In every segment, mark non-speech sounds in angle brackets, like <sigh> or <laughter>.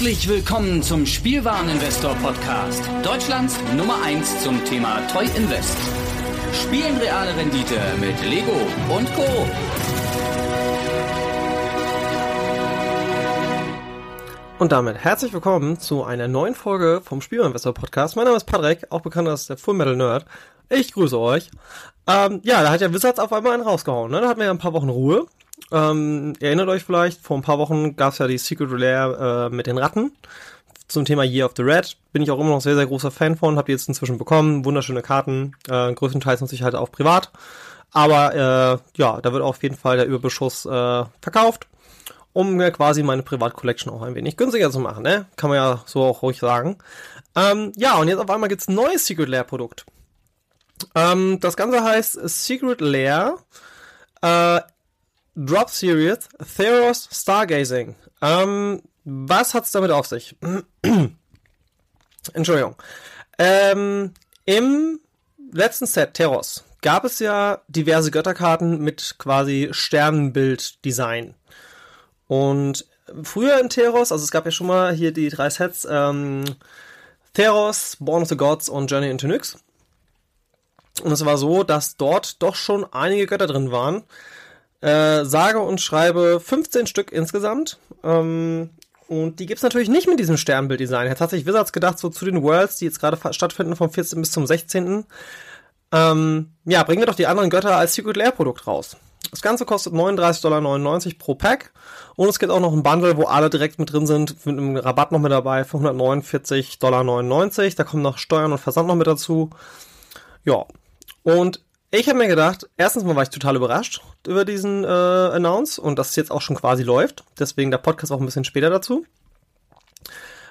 Herzlich willkommen zum Spielwareninvestor Podcast. Deutschlands Nummer 1 zum Thema Toy Invest. Spielen reale Rendite mit Lego und Co. Und damit herzlich willkommen zu einer neuen Folge vom Spielwareninvestor Podcast. Mein Name ist Patrick, auch bekannt als der Full Metal Nerd. Ich grüße euch. Ähm, ja, da hat ja Wizards auf einmal einen rausgehauen. Ne? Da hatten wir ja ein paar Wochen Ruhe. Ähm, ihr erinnert euch vielleicht, vor ein paar Wochen gab es ja die Secret Rare äh, mit den Ratten zum Thema Year of the Red. Bin ich auch immer noch sehr, sehr großer Fan von. Hab die jetzt inzwischen bekommen. Wunderschöne Karten. Äh, größtenteils nutze ich halt auch privat. Aber äh, ja, da wird auf jeden Fall der Überbeschuss äh, verkauft, um mir quasi meine Privat-Collection auch ein wenig günstiger zu machen. Ne? Kann man ja so auch ruhig sagen. Ähm, ja, und jetzt auf einmal gibt's ein neues Secret Lair Produkt. Ähm, das Ganze heißt Secret Lair äh, Drop Series Theros Stargazing. Ähm, was hat's damit auf sich? <clears throat> Entschuldigung. Ähm, Im letzten Set Theros gab es ja diverse Götterkarten mit quasi Sternenbild-Design. Und früher in Theros, also es gab ja schon mal hier die drei Sets, ähm, Theros, Born of the Gods und Journey into Nyx. Und es war so, dass dort doch schon einige Götter drin waren, äh, sage und schreibe 15 Stück insgesamt. Ähm, und die gibt's natürlich nicht mit diesem Sternbild-Design. Jetzt hat sich Wizards gedacht, so zu den Worlds, die jetzt gerade stattfinden vom 14. bis zum 16. Ähm, ja, bringen wir doch die anderen Götter als Secret Lair Produkt raus. Das Ganze kostet 39,99 Dollar pro Pack. Und es gibt auch noch ein Bundle, wo alle direkt mit drin sind, mit einem Rabatt noch mit dabei, für 149,99 Dollar. Da kommen noch Steuern und Versand noch mit dazu. Ja. Und ich habe mir gedacht, erstens mal war ich total überrascht über diesen äh, Announce und dass es jetzt auch schon quasi läuft. Deswegen der Podcast auch ein bisschen später dazu.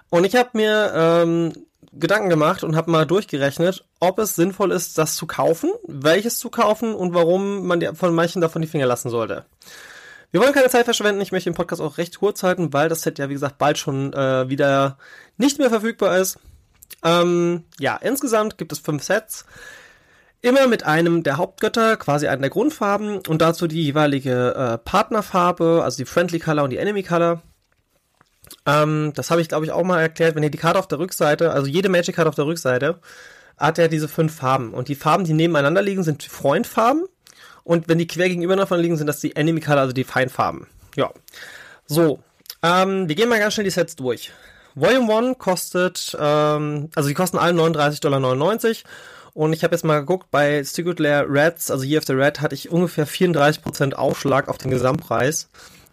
Und ich habe mir ähm, Gedanken gemacht und habe mal durchgerechnet, ob es sinnvoll ist, das zu kaufen, welches zu kaufen und warum man von manchen davon die Finger lassen sollte. Wir wollen keine Zeit verschwenden. Ich möchte den Podcast auch recht kurz halten, weil das Set ja, wie gesagt, bald schon äh, wieder nicht mehr verfügbar ist. Ähm, ja, insgesamt gibt es fünf Sets. Immer mit einem der Hauptgötter, quasi einen der Grundfarben und dazu die jeweilige äh, Partnerfarbe, also die Friendly Color und die Enemy Color. Ähm, das habe ich, glaube ich, auch mal erklärt. Wenn ihr die Karte auf der Rückseite, also jede Magic-Karte auf der Rückseite, hat er diese fünf Farben. Und die Farben, die nebeneinander liegen, sind Freundfarben. Und wenn die quer gegenüber davon liegen, sind das die Enemy Color, also die Feindfarben. Ja. So. Ähm, wir gehen mal ganz schnell die Sets durch. Volume 1 kostet, ähm, also die kosten alle 39,99 Dollar und ich habe jetzt mal geguckt, bei Secret Lair Reds, also Year of the Red, hatte ich ungefähr 34% Aufschlag auf den Gesamtpreis,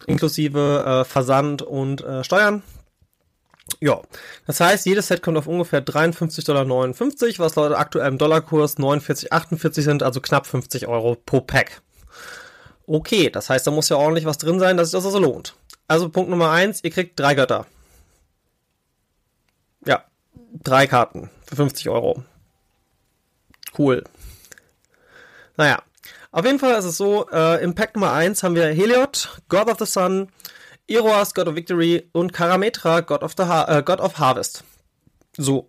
inklusive äh, Versand und äh, Steuern. Ja, das heißt, jedes Set kommt auf ungefähr 53,59 Dollar, was laut aktuellem Dollarkurs 49,48 sind, also knapp 50 Euro pro Pack. Okay, das heißt, da muss ja ordentlich was drin sein, dass sich das also lohnt. Also Punkt Nummer eins, ihr kriegt drei Götter. Ja, drei Karten für 50 Euro. Cool. Naja, auf jeden Fall ist es so, äh, im Pack Nummer 1 haben wir Heliod, God of the Sun, Iroas, God of Victory und Karametra, God of, the ha äh, God of Harvest. So,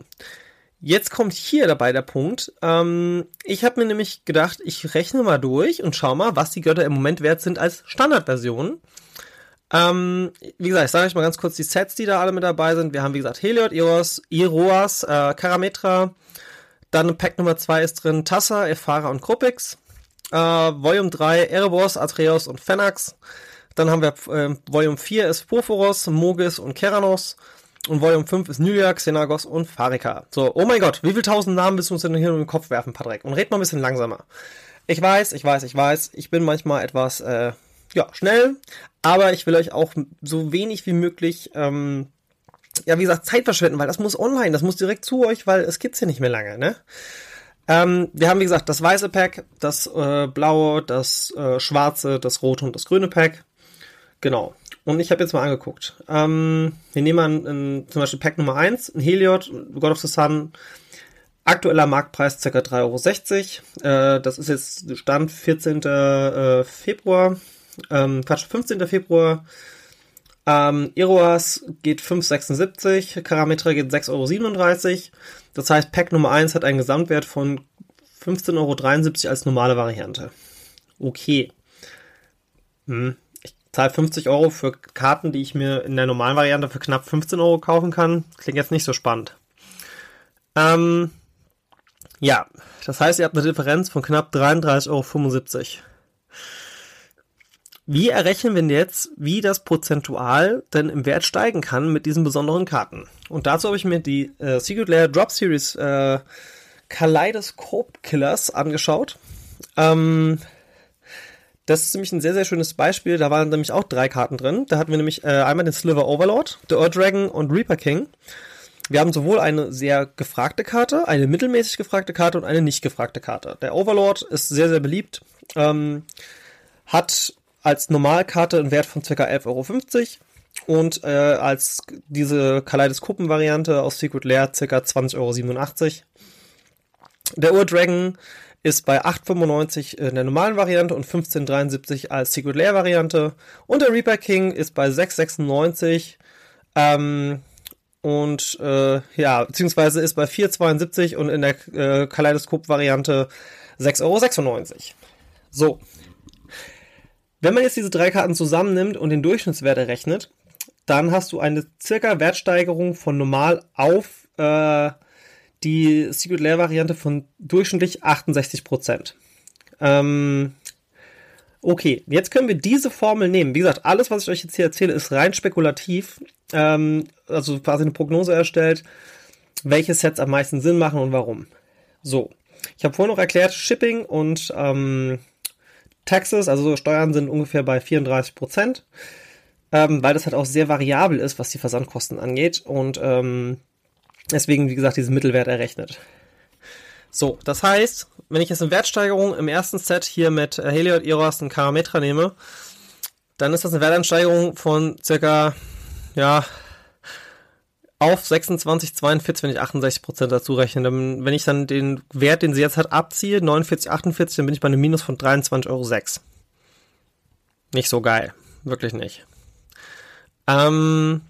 jetzt kommt hier dabei der Punkt. Ähm, ich habe mir nämlich gedacht, ich rechne mal durch und schau mal, was die Götter im Moment wert sind als Standardversion. Ähm, wie gesagt, ich sage euch mal ganz kurz die Sets, die da alle mit dabei sind. Wir haben, wie gesagt, Heliod, Iros, Iroas, äh, Karametra, dann Pack Nummer 2 ist drin Tassa, Efara und Krupix. Äh, Volume 3 Erebos, Atreus und Fenax. Dann haben wir äh, Volume 4 ist Porphoros, Mogis und Keranos. Und Volume 5 ist Nylia, Xenagos und Farika. So, oh mein Gott, wie viele tausend Namen bist du uns denn hier in den Kopf werfen, Patrick? Und red mal ein bisschen langsamer. Ich weiß, ich weiß, ich weiß, ich bin manchmal etwas, äh, ja, schnell, aber ich will euch auch so wenig wie möglich ähm, ja, wie gesagt, Zeit verschwenden, weil das muss online, das muss direkt zu euch, weil es gibt's hier nicht mehr lange, ne? Ähm, wir haben, wie gesagt, das weiße Pack, das äh, blaue, das äh, schwarze, das rote und das grüne Pack. Genau. Und ich habe jetzt mal angeguckt. Ähm, wir nehmen an, in, zum Beispiel Pack Nummer 1, ein Heliod, God of the Sun, aktueller Marktpreis ca. 3,60 Euro. Äh, das ist jetzt Stand 14. Äh, Februar, ähm, Quatsch, 15. Februar ähm, Iroas geht 5,76, Karametra geht 6,37 Euro. Das heißt, Pack Nummer 1 hat einen Gesamtwert von 15,73 Euro als normale Variante. Okay. Hm. Ich zahle 50 Euro für Karten, die ich mir in der normalen Variante für knapp 15 Euro kaufen kann. Klingt jetzt nicht so spannend. Ähm, ja, das heißt, ihr habt eine Differenz von knapp 33,75 Euro. Wie errechnen wir jetzt, wie das prozentual denn im Wert steigen kann mit diesen besonderen Karten? Und dazu habe ich mir die äh, Secret Lair Drop Series äh, Kaleidoscope Killers angeschaut. Ähm, das ist nämlich ein sehr, sehr schönes Beispiel. Da waren nämlich auch drei Karten drin. Da hatten wir nämlich äh, einmal den Sliver Overlord, The Ur Dragon und Reaper King. Wir haben sowohl eine sehr gefragte Karte, eine mittelmäßig gefragte Karte und eine nicht gefragte Karte. Der Overlord ist sehr, sehr beliebt. Ähm, hat als Normalkarte einen Wert von ca. 11,50 Euro und äh, als diese Kaleidoskopen-Variante aus Secret Lair ca. 20,87 Euro. Der Ur Dragon ist bei 8,95 in der normalen Variante und 15,73 als Secret Lair Variante. Und der Reaper King ist bei 6,96 ähm, und äh, ja, beziehungsweise ist bei 4,72 und in der äh, Kaleidoskop-Variante 6,96 Euro. So. Wenn man jetzt diese drei Karten zusammennimmt und den Durchschnittswert errechnet, dann hast du eine circa Wertsteigerung von normal auf äh, die Secret Lair Variante von durchschnittlich 68% Ähm, okay, jetzt können wir diese Formel nehmen. Wie gesagt, alles, was ich euch jetzt hier erzähle, ist rein spekulativ. Ähm, also quasi eine Prognose erstellt, welche Sets am meisten Sinn machen und warum. So, ich habe vorhin noch erklärt, Shipping und ähm, Taxes, also Steuern sind ungefähr bei 34% ähm, weil das halt auch sehr variabel ist, was die Versandkosten angeht. Und ähm, Deswegen, wie gesagt, diesen Mittelwert errechnet. So, das heißt, wenn ich jetzt eine Wertsteigerung im ersten Set hier mit Heliod, Eros und Karametra nehme, dann ist das eine Wertansteigerung von circa, ja, auf 26, 42, wenn ich 68 Prozent dazu rechne. Dann, wenn ich dann den Wert, den sie jetzt hat, abziehe, 49, 48, dann bin ich bei einem Minus von 23,06 Euro. Nicht so geil. Wirklich nicht. Ähm,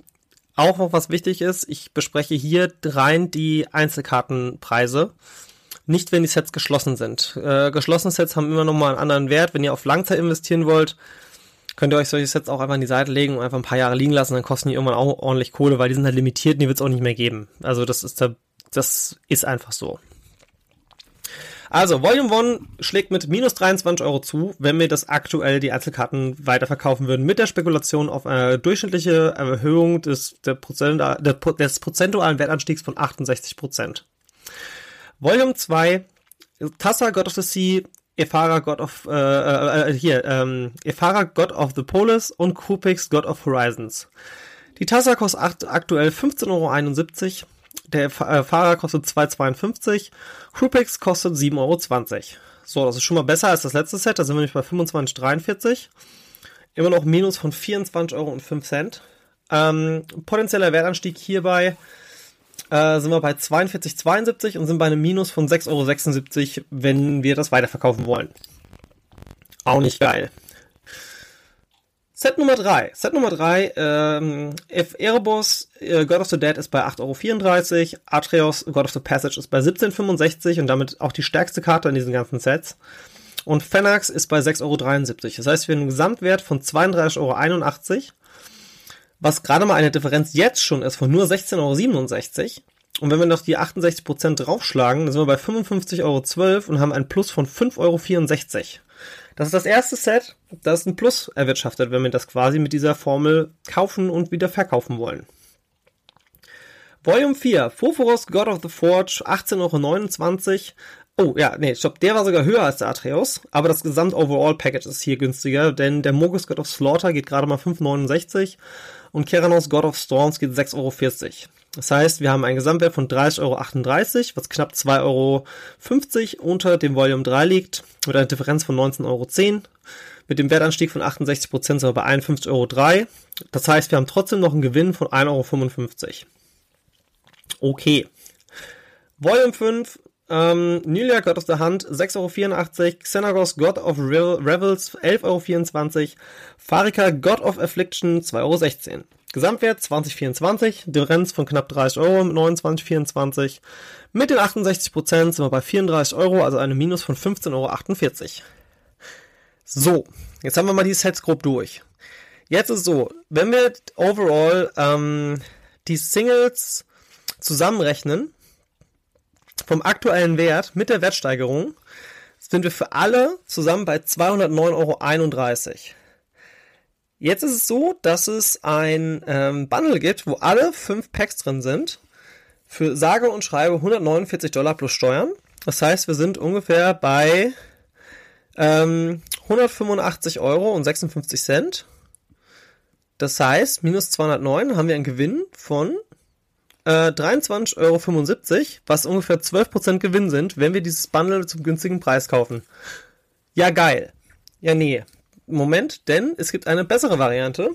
auch noch was wichtig ist, ich bespreche hier rein die Einzelkartenpreise. Nicht, wenn die Sets geschlossen sind. Äh, geschlossene Sets haben immer noch mal einen anderen Wert. Wenn ihr auf Langzeit investieren wollt, könnt ihr euch solche Sets auch einfach an die Seite legen und einfach ein paar Jahre liegen lassen. Dann kosten die irgendwann auch ordentlich Kohle, weil die sind halt limitiert und die wird es auch nicht mehr geben. Also das ist, da, das ist einfach so. Also, Volume One schlägt mit minus 23 Euro zu, wenn wir das aktuell die Einzelkarten weiterverkaufen würden, mit der Spekulation auf eine durchschnittliche Erhöhung des, der Prozent, der, des prozentualen Wertanstiegs von 68 Prozent. Volume 2, Tassa, God of the Sea, Ephara, God of, äh, äh, äh, hier, ähm, Ephara, God of the Polis und Kupix, God of Horizons. Die Tassa kostet aktuell 15,71 Euro. Der äh, Fahrer kostet 2,52. Crewpix kostet 7,20 Euro. So, das ist schon mal besser als das letzte Set. Da sind wir nämlich bei 25,43. Immer noch Minus von 24,05 Euro. Ähm, potenzieller Wertanstieg hierbei äh, sind wir bei 42,72 und sind bei einem Minus von 6,76 Euro, wenn wir das weiterverkaufen wollen. Auch nicht geil. Set Nummer 3. Set Nummer 3, ähm, If Erebos, äh, God of the Dead ist bei 8,34 Euro, Atreus, God of the Passage ist bei 17,65 und damit auch die stärkste Karte in diesen ganzen Sets. Und Fenax ist bei 6,73 Euro. Das heißt, wir haben einen Gesamtwert von 32,81 Euro, was gerade mal eine Differenz jetzt schon ist von nur 16,67 Euro. Und wenn wir noch die 68% draufschlagen, dann sind wir bei 55,12 Euro und haben ein Plus von 5,64 Euro. Das ist das erste Set, das ein Plus erwirtschaftet, wenn wir das quasi mit dieser Formel kaufen und wieder verkaufen wollen. Volume 4, Phophorus God of the Forge, 18,29 Euro. Oh, ja, nee, stopp, der war sogar höher als der Atreus, aber das Gesamt-Overall-Package ist hier günstiger, denn der Mogus God of Slaughter geht gerade mal 5,69 und Keranos God of Storms geht 6,40 Euro. Das heißt, wir haben einen Gesamtwert von 30,38 Euro, was knapp 2,50 Euro unter dem Volume 3 liegt, mit einer Differenz von 19,10 Euro. Mit dem Wertanstieg von 68% sind wir bei 51,03 Euro. Das heißt, wir haben trotzdem noch einen Gewinn von 1,55 Euro. Okay. Volume 5, ähm, Nylia God of the Hand 6,84 Euro, Xenagos God of Revels 11,24 Euro, Farika God of Affliction 2,16 Euro. Gesamtwert 2024, Differenz von knapp 30 Euro mit 29,24. Mit den 68% sind wir bei 34 Euro, also eine Minus von 15,48 Euro. So, jetzt haben wir mal die Sets grob durch. Jetzt ist so, wenn wir overall ähm, die Singles zusammenrechnen, vom aktuellen Wert mit der Wertsteigerung, sind wir für alle zusammen bei 209,31 Euro. Jetzt ist es so, dass es ein ähm, Bundle gibt, wo alle fünf Packs drin sind. Für sage und schreibe 149 Dollar plus Steuern. Das heißt, wir sind ungefähr bei ähm, 185 Euro und 56 Cent. Das heißt, minus 209 haben wir einen Gewinn von äh, 23,75 Euro, was ungefähr 12% Gewinn sind, wenn wir dieses Bundle zum günstigen Preis kaufen. Ja, geil. Ja, nee. Moment, denn es gibt eine bessere Variante.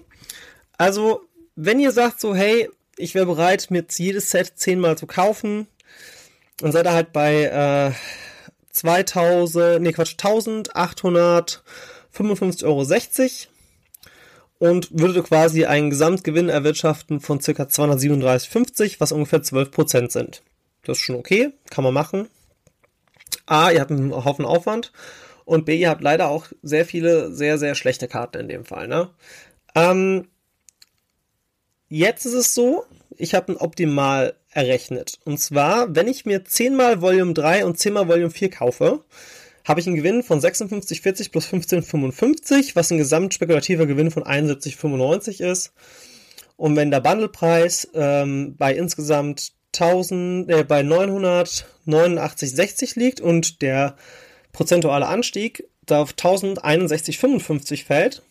Also, wenn ihr sagt so, hey, ich wäre bereit, mir jetzt jedes Set zehnmal zu kaufen, dann seid ihr halt bei äh, 2000, nee Quatsch, 1855,60 Euro und würde quasi einen Gesamtgewinn erwirtschaften von ca. 237,50, was ungefähr 12% sind. Das ist schon okay, kann man machen. A, ihr habt einen Haufen Aufwand und B, ihr habt leider auch sehr viele sehr, sehr schlechte Karten in dem Fall. Ne? Ähm, jetzt ist es so, ich habe ein Optimal errechnet. Und zwar, wenn ich mir 10 mal Volume 3 und 10 mal Volume 4 kaufe, habe ich einen Gewinn von 56,40 plus 15,55, was ein gesamtspekulativer Gewinn von 71,95 ist. Und wenn der Bundlepreis ähm, bei insgesamt 1000, äh, bei 989,60 liegt und der prozentuale Anstieg da auf 1061,55 fällt,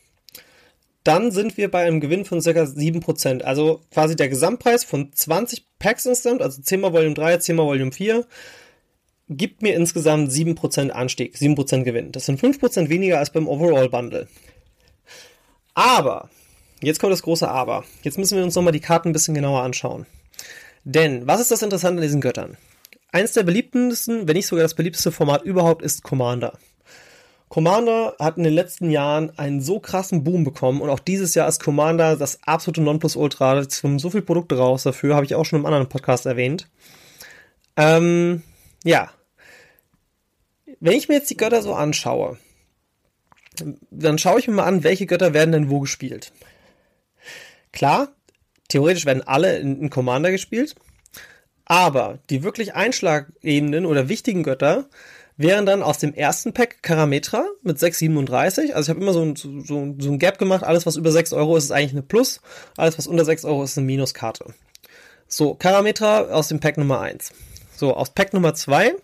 dann sind wir bei einem Gewinn von ca. 7%. Also quasi der Gesamtpreis von 20 Packs insgesamt, also 10 mal Volume 3, 10 mal Volume 4, gibt mir insgesamt 7% Anstieg, 7% Gewinn. Das sind 5% weniger als beim Overall Bundle. Aber, jetzt kommt das große Aber. Jetzt müssen wir uns nochmal die Karten ein bisschen genauer anschauen. Denn, was ist das Interessante an diesen Göttern? Eins der beliebtesten, wenn nicht sogar das beliebteste Format überhaupt ist Commander. Commander hat in den letzten Jahren einen so krassen Boom bekommen und auch dieses Jahr ist Commander das absolute Nonplusultra. Es kommen so viele Produkte raus dafür, habe ich auch schon im anderen Podcast erwähnt. Ähm, ja, wenn ich mir jetzt die Götter so anschaue, dann schaue ich mir mal an, welche Götter werden denn wo gespielt. Klar, theoretisch werden alle in, in Commander gespielt, aber die wirklich Einschlagebenen oder wichtigen Götter wären dann aus dem ersten Pack Karametra mit 6,37. Also ich habe immer so ein, so, so ein Gap gemacht. Alles, was über 6 Euro ist, ist eigentlich eine Plus. Alles, was unter 6 Euro ist, ist eine Minuskarte. So, Karametra aus dem Pack Nummer 1. So, aus Pack Nummer 2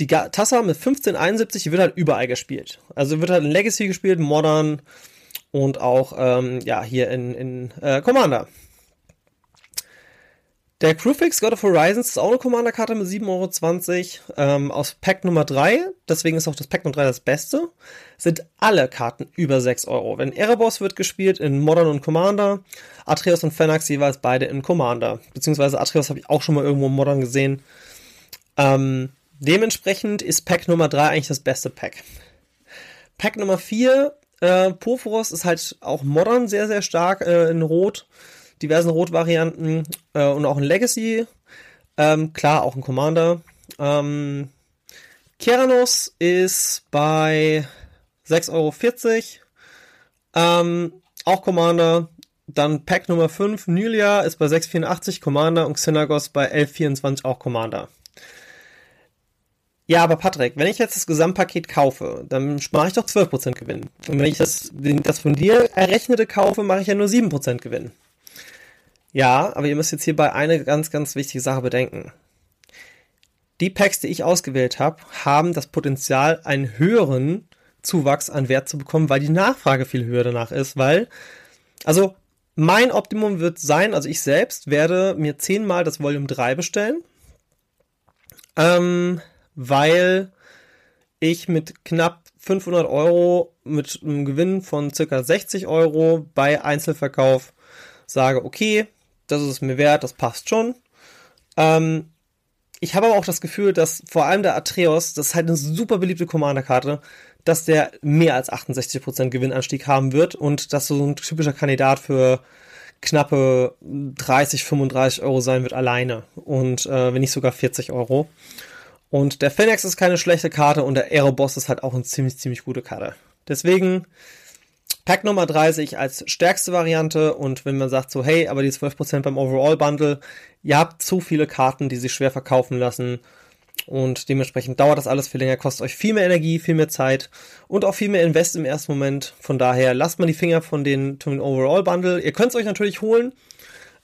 die Tassa mit 1571, die wird halt überall gespielt. Also wird halt in Legacy gespielt, Modern und auch ähm, ja hier in, in äh, Commander. Der Crewfix God of Horizons ist auch eine Commander-Karte mit 7,20 Euro ähm, aus Pack Nummer 3. Deswegen ist auch das Pack Nummer 3 das beste. Sind alle Karten über 6 Euro. Wenn Erebos wird gespielt in Modern und Commander, Atreus und Phalanx jeweils beide in Commander. Beziehungsweise Atreus habe ich auch schon mal irgendwo in Modern gesehen. Ähm, Dementsprechend ist Pack Nummer 3 eigentlich das beste Pack. Pack Nummer 4, äh, Porphyros ist halt auch modern sehr, sehr stark äh, in Rot, diversen Rot-Varianten äh, und auch in Legacy. Ähm, klar, auch ein Commander. Ähm, Keranos ist bei 6,40 Euro. Ähm, auch Commander. Dann Pack Nummer 5, Nylia ist bei 6,84 Commander und Xenagos bei 11,24 auch Commander. Ja, aber Patrick, wenn ich jetzt das Gesamtpaket kaufe, dann mache ich doch 12% Gewinn. Und wenn ich das, das von dir errechnete kaufe, mache ich ja nur 7% Gewinn. Ja, aber ihr müsst jetzt hierbei eine ganz, ganz wichtige Sache bedenken. Die Packs, die ich ausgewählt habe, haben das Potenzial, einen höheren Zuwachs an Wert zu bekommen, weil die Nachfrage viel höher danach ist, weil, also mein Optimum wird sein, also ich selbst werde mir zehnmal das Volume 3 bestellen. Ähm, weil ich mit knapp 500 Euro mit einem Gewinn von circa 60 Euro bei Einzelverkauf sage, okay, das ist es mir wert, das passt schon. Ähm, ich habe aber auch das Gefühl, dass vor allem der Atreus, das ist halt eine super beliebte Commander-Karte, dass der mehr als 68% Gewinnanstieg haben wird und dass so ein typischer Kandidat für knappe 30, 35 Euro sein wird alleine und äh, wenn nicht sogar 40 Euro. Und der Phoenix ist keine schlechte Karte und der Aeroboss ist halt auch eine ziemlich, ziemlich gute Karte. Deswegen Pack Nummer 30 als stärkste Variante und wenn man sagt so, hey, aber die 12% beim Overall Bundle, ihr habt zu viele Karten, die sich schwer verkaufen lassen und dementsprechend dauert das alles viel länger, kostet euch viel mehr Energie, viel mehr Zeit und auch viel mehr Invest im ersten Moment. Von daher lasst mal die Finger von den, von den Overall Bundle. Ihr könnt es euch natürlich holen,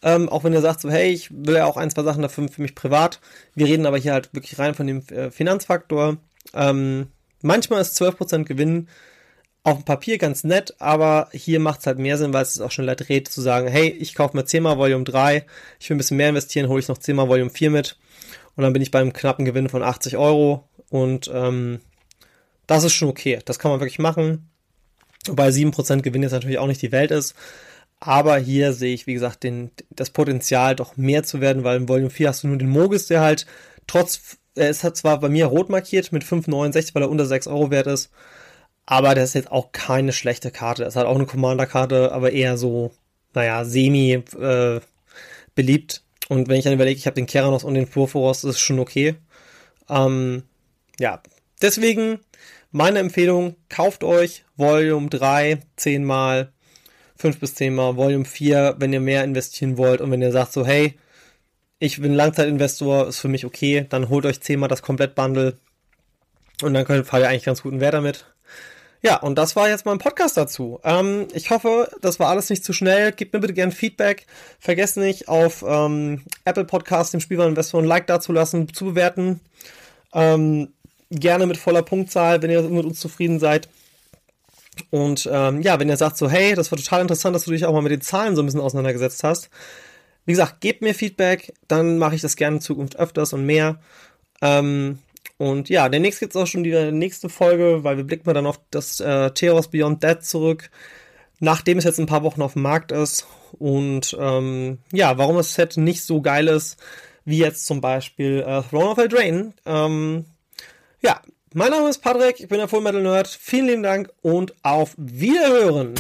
ähm, auch wenn ihr sagt so, hey, ich will ja auch ein, zwei Sachen dafür für mich privat. Wir reden aber hier halt wirklich rein von dem äh, Finanzfaktor. Ähm, manchmal ist 12% Gewinn auf dem Papier ganz nett, aber hier macht es halt mehr Sinn, weil es auch schneller dreht, zu sagen, hey, ich kaufe mir 10 mal Volume 3, ich will ein bisschen mehr investieren, hole ich noch 10 mal Volume 4 mit und dann bin ich beim knappen Gewinn von 80 Euro und ähm, das ist schon okay. Das kann man wirklich machen. Wobei 7% Gewinn jetzt natürlich auch nicht die Welt ist. Aber hier sehe ich, wie gesagt, den, das Potenzial doch mehr zu werden, weil im Volume 4 hast du nur den Mogis, der halt trotz, er ist halt zwar bei mir rot markiert mit 5,69, weil er unter 6 Euro wert ist, aber der ist jetzt auch keine schlechte Karte. Das ist halt auch eine Commander-Karte, aber eher so, naja, semi äh, beliebt. Und wenn ich dann überlege, ich habe den Keranos und den Purphoros, das ist schon okay. Ähm, ja, deswegen meine Empfehlung, kauft euch Volume 3 10 mal, 5 bis 10 mal, Volume 4, wenn ihr mehr investieren wollt und wenn ihr sagt so, hey, ich bin Langzeitinvestor, ist für mich okay, dann holt euch 10 mal das Komplettbundle und dann könnt ihr eigentlich ganz guten Wert damit. Ja, und das war jetzt mein Podcast dazu. Ähm, ich hoffe, das war alles nicht zu schnell. Gebt mir bitte gerne Feedback. Vergesst nicht, auf ähm, Apple Podcast dem Spielwareninvestor ein Like dazulassen, zu bewerten. Ähm, gerne mit voller Punktzahl, wenn ihr mit uns zufrieden seid. Und ähm, ja, wenn ihr sagt so, hey, das war total interessant, dass du dich auch mal mit den Zahlen so ein bisschen auseinandergesetzt hast. Wie gesagt, gebt mir Feedback, dann mache ich das gerne in Zukunft öfters und mehr. Ähm, und ja, demnächst gibt es auch schon die nächste Folge, weil wir blicken mal dann auf das äh, Theos Beyond Dead zurück, nachdem es jetzt ein paar Wochen auf dem Markt ist. Und ähm, ja, warum das Set nicht so geil ist, wie jetzt zum Beispiel äh, Throne of Eldraine. Ähm, ja, mein Name ist Patrick, ich bin der Full Metal Nerd. Vielen lieben Dank und auf Wiederhören!